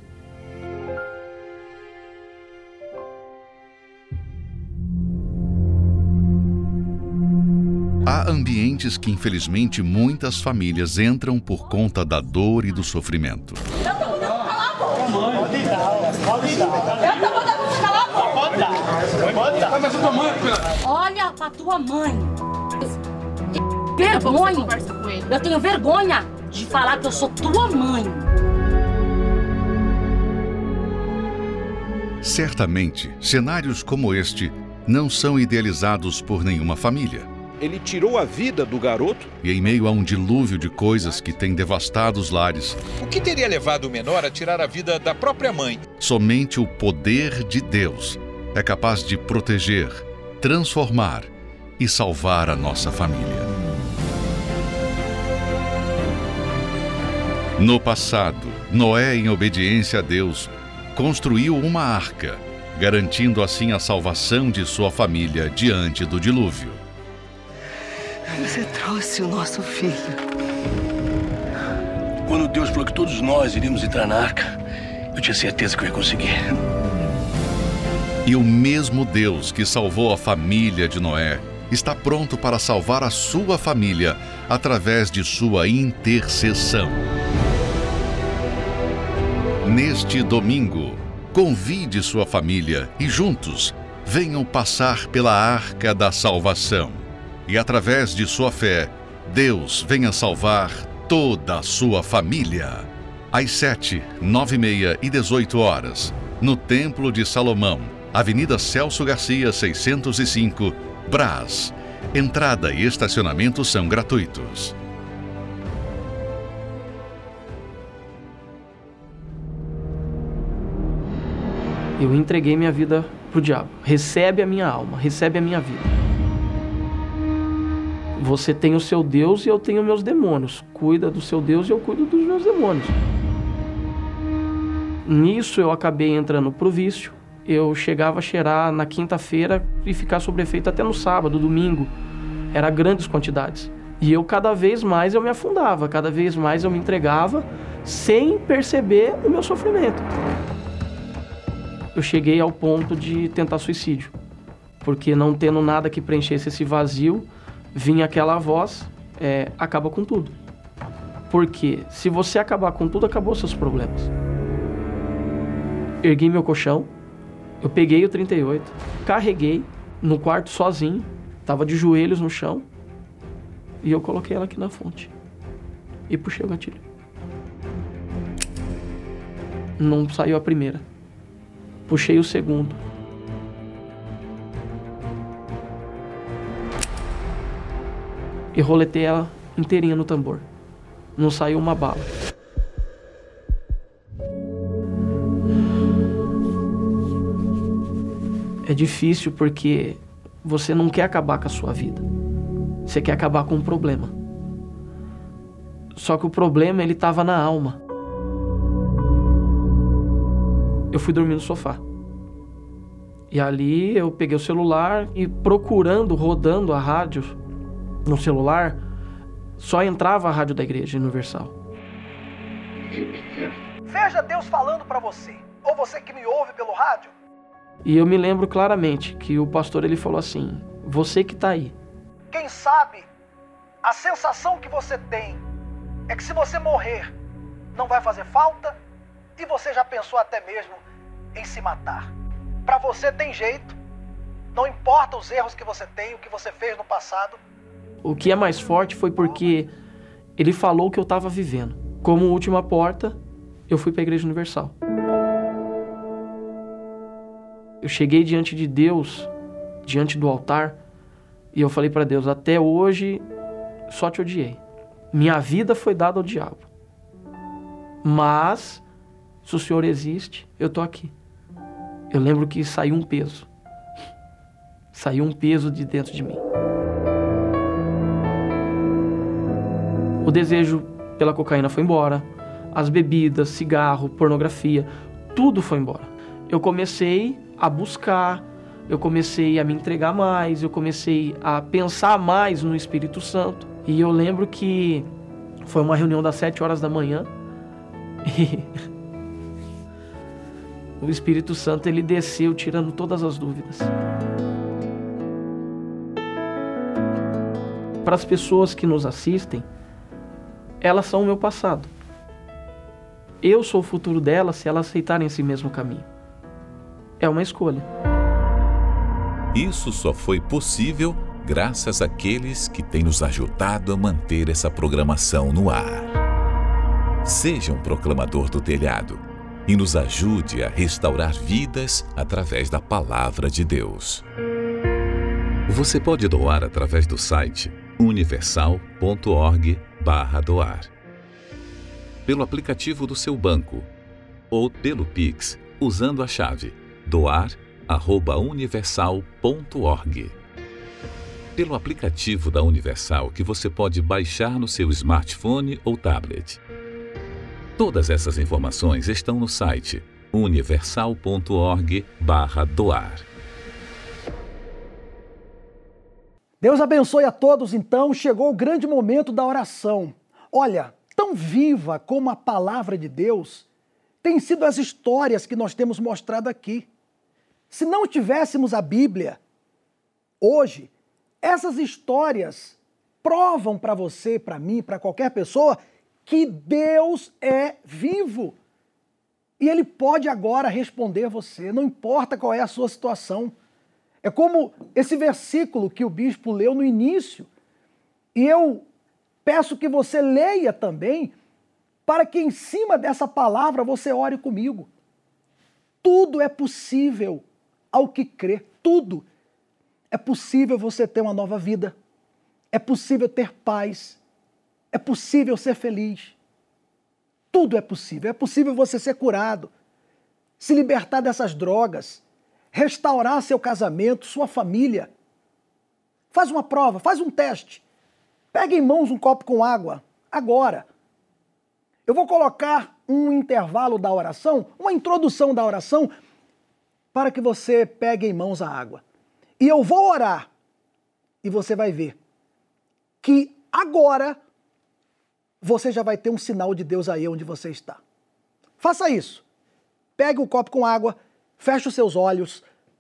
A: Há ambientes que, infelizmente, muitas famílias entram por conta da dor e do sofrimento.
H: Olha pra tua mãe. Vergonha. Eu tenho vergonha de falar que eu sou tua mãe.
A: Certamente, cenários como este não são idealizados por nenhuma família
F: ele tirou a vida do garoto.
A: E em meio a um dilúvio de coisas que tem devastado os lares.
F: O que teria levado o menor a tirar a vida da própria mãe?
A: Somente o poder de Deus é capaz de proteger, transformar e salvar a nossa família. No passado, Noé, em obediência a Deus, construiu uma arca, garantindo assim a salvação de sua família diante do dilúvio.
I: Você trouxe o nosso filho.
J: Quando Deus falou que todos nós iríamos entrar na arca, eu tinha certeza que eu ia conseguir.
A: E o mesmo Deus que salvou a família de Noé está pronto para salvar a sua família através de sua intercessão. Neste domingo, convide sua família e juntos venham passar pela arca da salvação. E através de sua fé, Deus venha salvar toda a sua família. Às 7, 9 e meia e 18 horas, no Templo de Salomão, Avenida Celso Garcia, 605, Brás. Entrada e estacionamento são gratuitos.
K: Eu entreguei minha vida pro diabo. Recebe a minha alma, recebe a minha vida. Você tem o seu Deus e eu tenho meus demônios. Cuida do seu Deus e eu cuido dos meus demônios. Nisso eu acabei entrando pro vício. Eu chegava a cheirar na quinta-feira e ficar sobre efeito até no sábado, domingo. Era grandes quantidades. E eu cada vez mais eu me afundava, cada vez mais eu me entregava sem perceber o meu sofrimento eu cheguei ao ponto de tentar suicídio. Porque não tendo nada que preenchesse esse vazio, vinha aquela voz, é, acaba com tudo. Porque se você acabar com tudo, acabou seus problemas. Ergui meu colchão, eu peguei o 38, carreguei no quarto sozinho, tava de joelhos no chão, e eu coloquei ela aqui na fonte. E puxei o gatilho. Não saiu a primeira. Puxei o segundo. E roletei ela inteirinha no tambor. Não saiu uma bala. É difícil porque você não quer acabar com a sua vida. Você quer acabar com um problema. Só que o problema ele estava na alma eu fui dormir no sofá. E ali eu peguei o celular e procurando, rodando a rádio no celular, só entrava a rádio da Igreja Universal.
L: Veja Deus falando para você, ou você que me ouve pelo rádio.
K: E eu me lembro claramente que o pastor ele falou assim: "Você que está aí.
L: Quem sabe a sensação que você tem é que se você morrer, não vai fazer falta e você já pensou até mesmo em se matar. Para você tem jeito. Não importa os erros que você tem, o que você fez no passado.
K: O que é mais forte foi porque ele falou que eu estava vivendo. Como última porta, eu fui para a Igreja Universal. Eu cheguei diante de Deus, diante do altar, e eu falei para Deus: até hoje só te odiei. Minha vida foi dada ao diabo. Mas se o Senhor existe, eu tô aqui. Eu lembro que saiu um peso. Saiu um peso de dentro de mim. O desejo pela cocaína foi embora, as bebidas, cigarro, pornografia, tudo foi embora. Eu comecei a buscar, eu comecei a me entregar mais, eu comecei a pensar mais no Espírito Santo. E eu lembro que foi uma reunião das sete horas da manhã *laughs* e o Espírito Santo ele desceu tirando todas as dúvidas. Para as pessoas que nos assistem, elas são o meu passado. Eu sou o futuro delas se elas aceitarem esse mesmo caminho. É uma escolha.
M: Isso só foi possível graças àqueles que têm nos ajudado a manter essa programação no ar. Seja um proclamador do telhado e nos ajude a restaurar vidas através da palavra de Deus. Você pode doar através do site universal.org/doar, pelo aplicativo do seu banco ou pelo Pix usando a chave doar@universal.org. Pelo aplicativo da Universal que você pode baixar no seu smartphone ou tablet. Todas essas informações estão no site universal.org/doar.
N: Deus abençoe a todos, então. Chegou o grande momento da oração. Olha, tão viva como a palavra de Deus tem sido as histórias que nós temos mostrado aqui. Se não tivéssemos a Bíblia, hoje essas histórias provam para você, para mim, para qualquer pessoa, que Deus é vivo. E Ele pode agora responder você, não importa qual é a sua situação. É como esse versículo que o bispo leu no início. E eu peço que você leia também, para que em cima dessa palavra você ore comigo. Tudo é possível ao que crê, tudo. É possível você ter uma nova vida. É possível ter paz. É possível ser feliz. Tudo é possível. É possível você ser curado, se libertar dessas drogas, restaurar seu casamento, sua família. Faz uma prova, faz um teste. Pega em mãos um copo com água, agora. Eu vou colocar um intervalo da oração, uma introdução da oração, para que você pegue em mãos a água. E eu vou orar, e você vai ver que agora você já vai ter um sinal de Deus aí onde você está. Faça isso. Pegue o um copo com água, feche os seus olhos,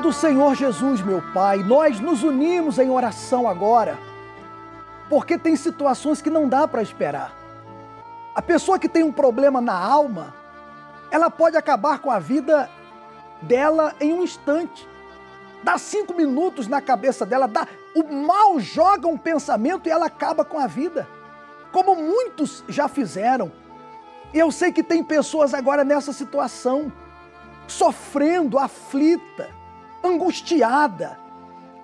N: Do Senhor Jesus, meu Pai, nós nos unimos em oração agora, porque tem situações que não dá para esperar. A pessoa que tem um problema na alma, ela pode acabar com a vida dela em um instante. Dá cinco minutos na cabeça dela, dá, o mal joga um pensamento e ela acaba com a vida, como muitos já fizeram. E eu sei que tem pessoas agora nessa situação, sofrendo, aflita, angustiada.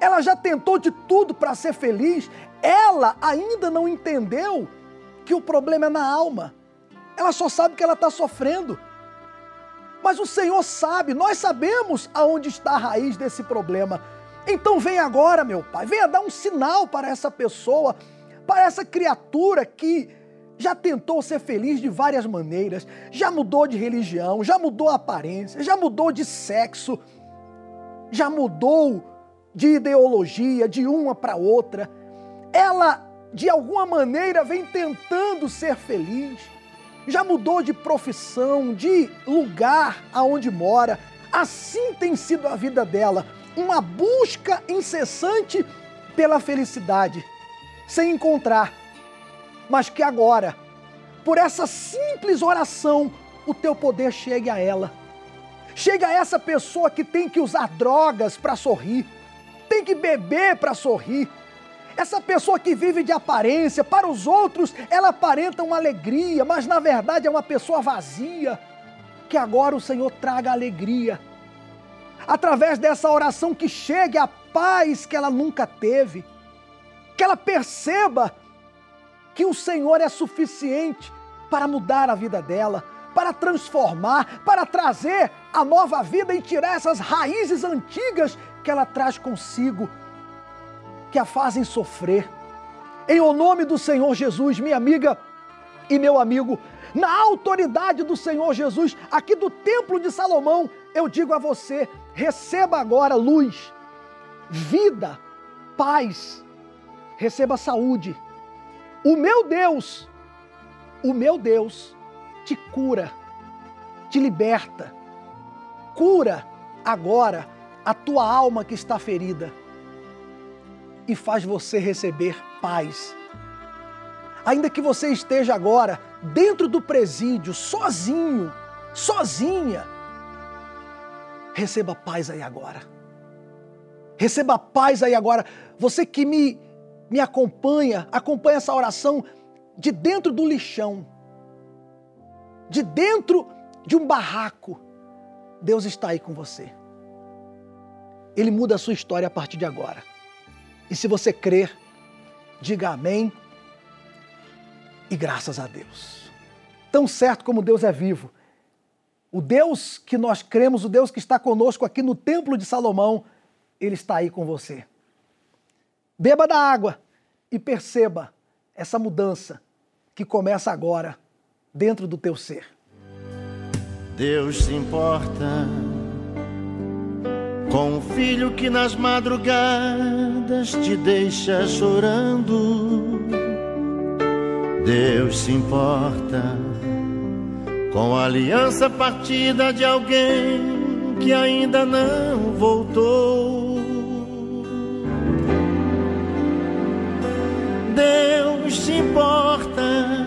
N: Ela já tentou de tudo para ser feliz, ela ainda não entendeu que o problema é na alma. Ela só sabe que ela está sofrendo. Mas o Senhor sabe, nós sabemos aonde está a raiz desse problema. Então vem agora, meu Pai, venha dar um sinal para essa pessoa, para essa criatura que já tentou ser feliz de várias maneiras, já mudou de religião, já mudou a aparência, já mudou de sexo, já mudou de ideologia de uma para outra. Ela, de alguma maneira, vem tentando ser feliz, já mudou de profissão, de lugar aonde mora. Assim tem sido a vida dela uma busca incessante pela felicidade, sem encontrar, mas que agora, por essa simples oração, o teu poder chegue a ela. Chega essa pessoa que tem que usar drogas para sorrir, tem que beber para sorrir. Essa pessoa que vive de aparência, para os outros ela aparenta uma alegria, mas na verdade é uma pessoa vazia. Que agora o Senhor traga alegria através dessa oração que chegue a paz que ela nunca teve, que ela perceba que o Senhor é suficiente para mudar a vida dela, para transformar, para trazer a nova vida e tirar essas raízes antigas que ela traz consigo, que a fazem sofrer. Em o nome do Senhor Jesus, minha amiga e meu amigo, na autoridade do Senhor Jesus, aqui do Templo de Salomão, eu digo a você: receba agora luz, vida, paz, receba saúde. O meu Deus, o meu Deus te cura, te liberta, cura agora a tua alma que está ferida e faz você receber paz. Ainda que você esteja agora dentro do presídio, sozinho, sozinha, receba paz aí agora. Receba paz aí agora. Você que me, me acompanha, acompanha essa oração de dentro do lixão, de dentro de um barraco. Deus está aí com você. Ele muda a sua história a partir de agora. E se você crer, diga amém e graças a Deus. Tão certo como Deus é vivo, O Deus que nós cremos, o Deus que está conosco aqui no Templo de Salomão, ele está aí com você. Beba da água e perceba essa mudança que começa agora dentro do teu ser.
O: Deus se importa com o filho que nas madrugadas te deixa chorando. Deus se importa com a aliança partida de alguém que ainda não voltou. Deus se importa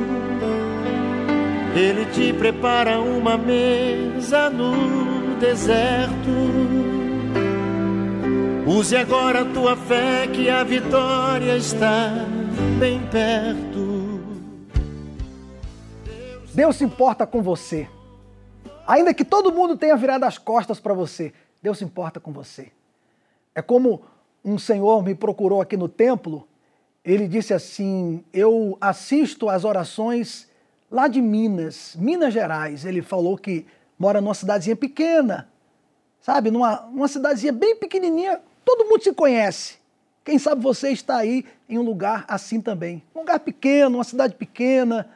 O: Ele te prepara uma mesa no deserto. Use agora a tua fé que a vitória está bem perto.
N: Deus se importa com você. Ainda que todo mundo tenha virado as costas para você, Deus se importa com você. É como um senhor me procurou aqui no templo, ele disse assim: Eu assisto às orações lá de Minas, Minas Gerais. Ele falou que mora numa cidadezinha pequena, sabe? Numa, numa cidadezinha bem pequenininha, todo mundo se conhece. Quem sabe você está aí em um lugar assim também. Um lugar pequeno, uma cidade pequena.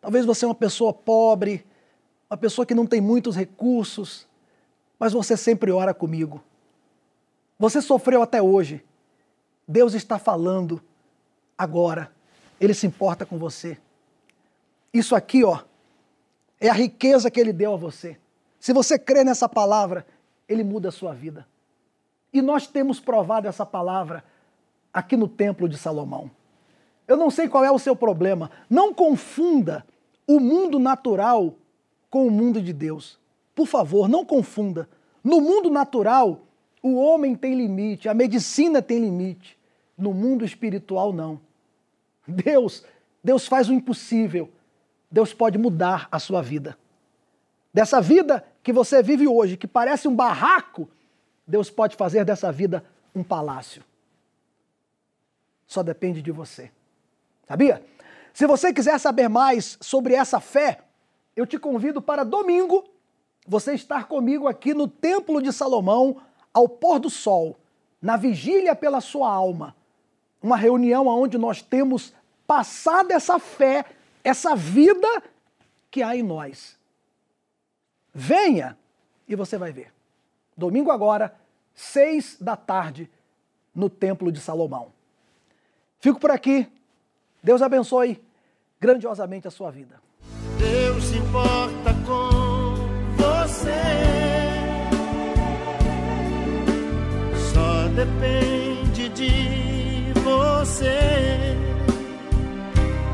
N: Talvez você é uma pessoa pobre, uma pessoa que não tem muitos recursos, mas você sempre ora comigo. Você sofreu até hoje. Deus está falando agora. Ele se importa com você. Isso aqui, ó, é a riqueza que ele deu a você. Se você crê nessa palavra, ele muda a sua vida. E nós temos provado essa palavra aqui no Templo de Salomão. Eu não sei qual é o seu problema. Não confunda o mundo natural com o mundo de Deus. Por favor, não confunda. No mundo natural, o homem tem limite, a medicina tem limite. No mundo espiritual, não. Deus, Deus faz o impossível Deus pode mudar a sua vida. Dessa vida que você vive hoje, que parece um barraco, Deus pode fazer dessa vida um palácio. Só depende de você. Sabia? Se você quiser saber mais sobre essa fé, eu te convido para domingo você estar comigo aqui no Templo de Salomão, ao pôr do sol, na vigília pela sua alma. Uma reunião onde nós temos passado essa fé essa vida que há em nós. Venha e você vai ver. Domingo agora, seis da tarde, no Templo de Salomão. Fico por aqui. Deus abençoe grandiosamente a sua vida.
O: Deus se importa com você. Só depende de você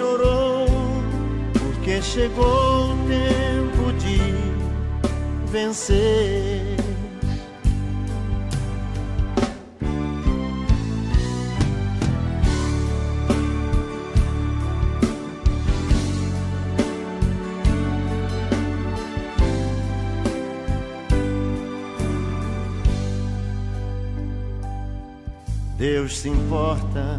O: chorou, porque chegou o tempo de vencer. Deus se importa